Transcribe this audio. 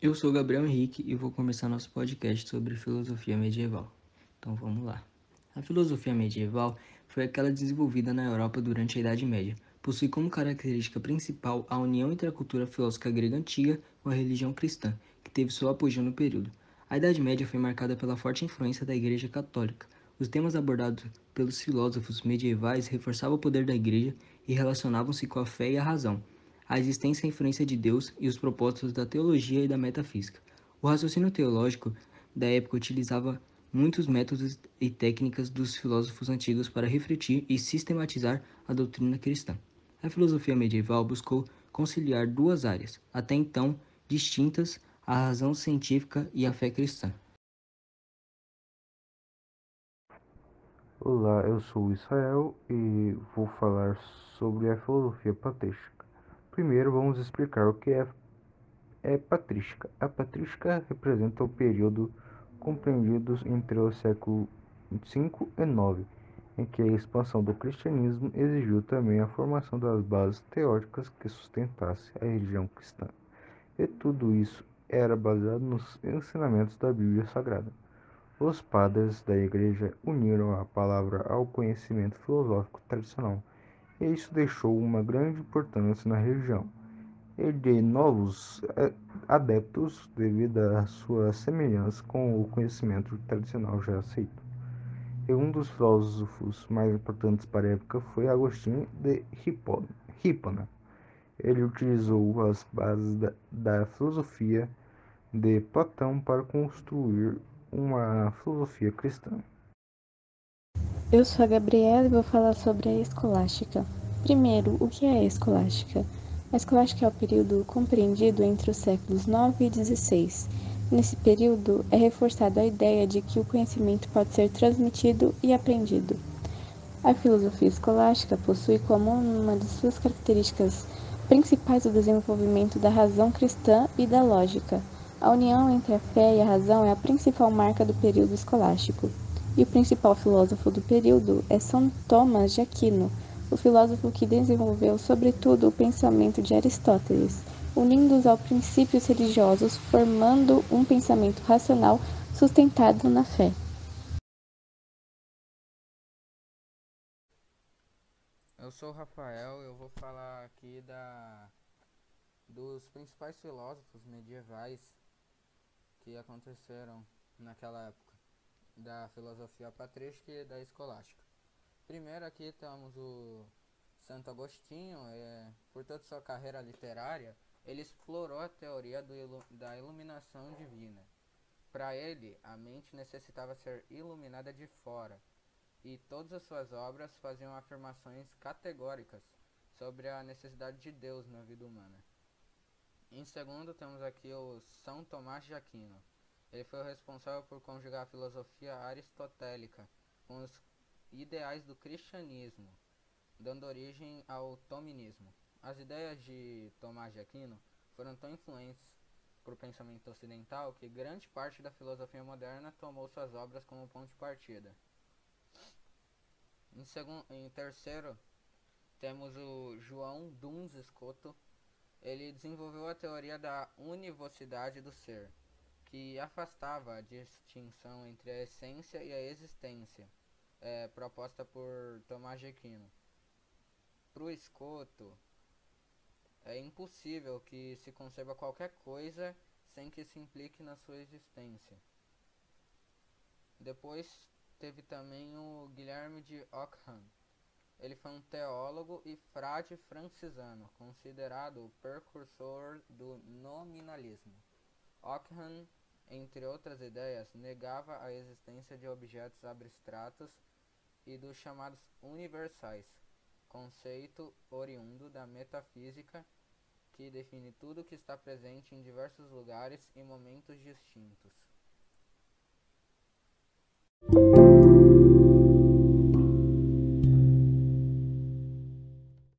Eu sou Gabriel Henrique e vou começar nosso podcast sobre filosofia medieval. Então vamos lá. A filosofia medieval foi aquela desenvolvida na Europa durante a Idade Média. Possui como característica principal a união entre a cultura filosófica grega antiga com a religião cristã, que teve seu apogeu no período. A Idade Média foi marcada pela forte influência da Igreja Católica. Os temas abordados pelos filósofos medievais reforçavam o poder da Igreja e relacionavam-se com a fé e a razão a existência e influência de Deus e os propósitos da teologia e da metafísica. O raciocínio teológico da época utilizava muitos métodos e técnicas dos filósofos antigos para refletir e sistematizar a doutrina cristã. A filosofia medieval buscou conciliar duas áreas, até então distintas, a razão científica e a fé cristã. Olá, eu sou Israel e vou falar sobre a filosofia patrística. Primeiro vamos explicar o que é, é patrística. A patrística representa o período compreendido entre o século V e IX, em que a expansão do cristianismo exigiu também a formação das bases teóricas que sustentassem a religião cristã. E tudo isso era baseado nos ensinamentos da Bíblia Sagrada. Os padres da Igreja uniram a palavra ao conhecimento filosófico tradicional e isso deixou uma grande importância na região e de novos eh, adeptos devido à sua semelhança com o conhecimento tradicional já aceito. E um dos filósofos mais importantes para a época foi Agostinho de Hipona. Ele utilizou as bases da, da filosofia de Platão para construir uma filosofia cristã. Eu sou a Gabriela e vou falar sobre a escolástica. Primeiro, o que é a escolástica? A escolástica é o período compreendido entre os séculos 9 e 16. Nesse período é reforçada a ideia de que o conhecimento pode ser transmitido e aprendido. A filosofia escolástica possui como uma de suas características principais o desenvolvimento da razão cristã e da lógica. A união entre a fé e a razão é a principal marca do período escolástico e o principal filósofo do período é São Tomás de Aquino, o filósofo que desenvolveu sobretudo o pensamento de Aristóteles, unindo-os aos princípios religiosos, formando um pensamento racional sustentado na fé. Eu sou o Rafael, eu vou falar aqui da dos principais filósofos medievais que aconteceram naquela época da filosofia patrística e da escolástica. Primeiro aqui temos o Santo Agostinho, é, por toda sua carreira literária, ele explorou a teoria do, da iluminação divina. Para ele, a mente necessitava ser iluminada de fora, e todas as suas obras faziam afirmações categóricas sobre a necessidade de Deus na vida humana. Em segundo, temos aqui o São Tomás de Aquino. Ele foi o responsável por conjugar a filosofia aristotélica com os ideais do cristianismo, dando origem ao tominismo. As ideias de Tomás de Aquino foram tão influentes para o pensamento ocidental que grande parte da filosofia moderna tomou suas obras como ponto de partida. Em, segundo, em terceiro, temos o João Duns Escoto. Ele desenvolveu a teoria da univocidade do ser que afastava a distinção entre a essência e a existência, é, proposta por Tomás de Aquino. Para o escoto, é impossível que se conceba qualquer coisa sem que se implique na sua existência. Depois teve também o Guilherme de Ockham. Ele foi um teólogo e frade francisano, considerado o precursor do nominalismo. Ockham entre outras ideias, negava a existência de objetos abstratos e dos chamados universais, conceito oriundo da metafísica que define tudo que está presente em diversos lugares e momentos distintos.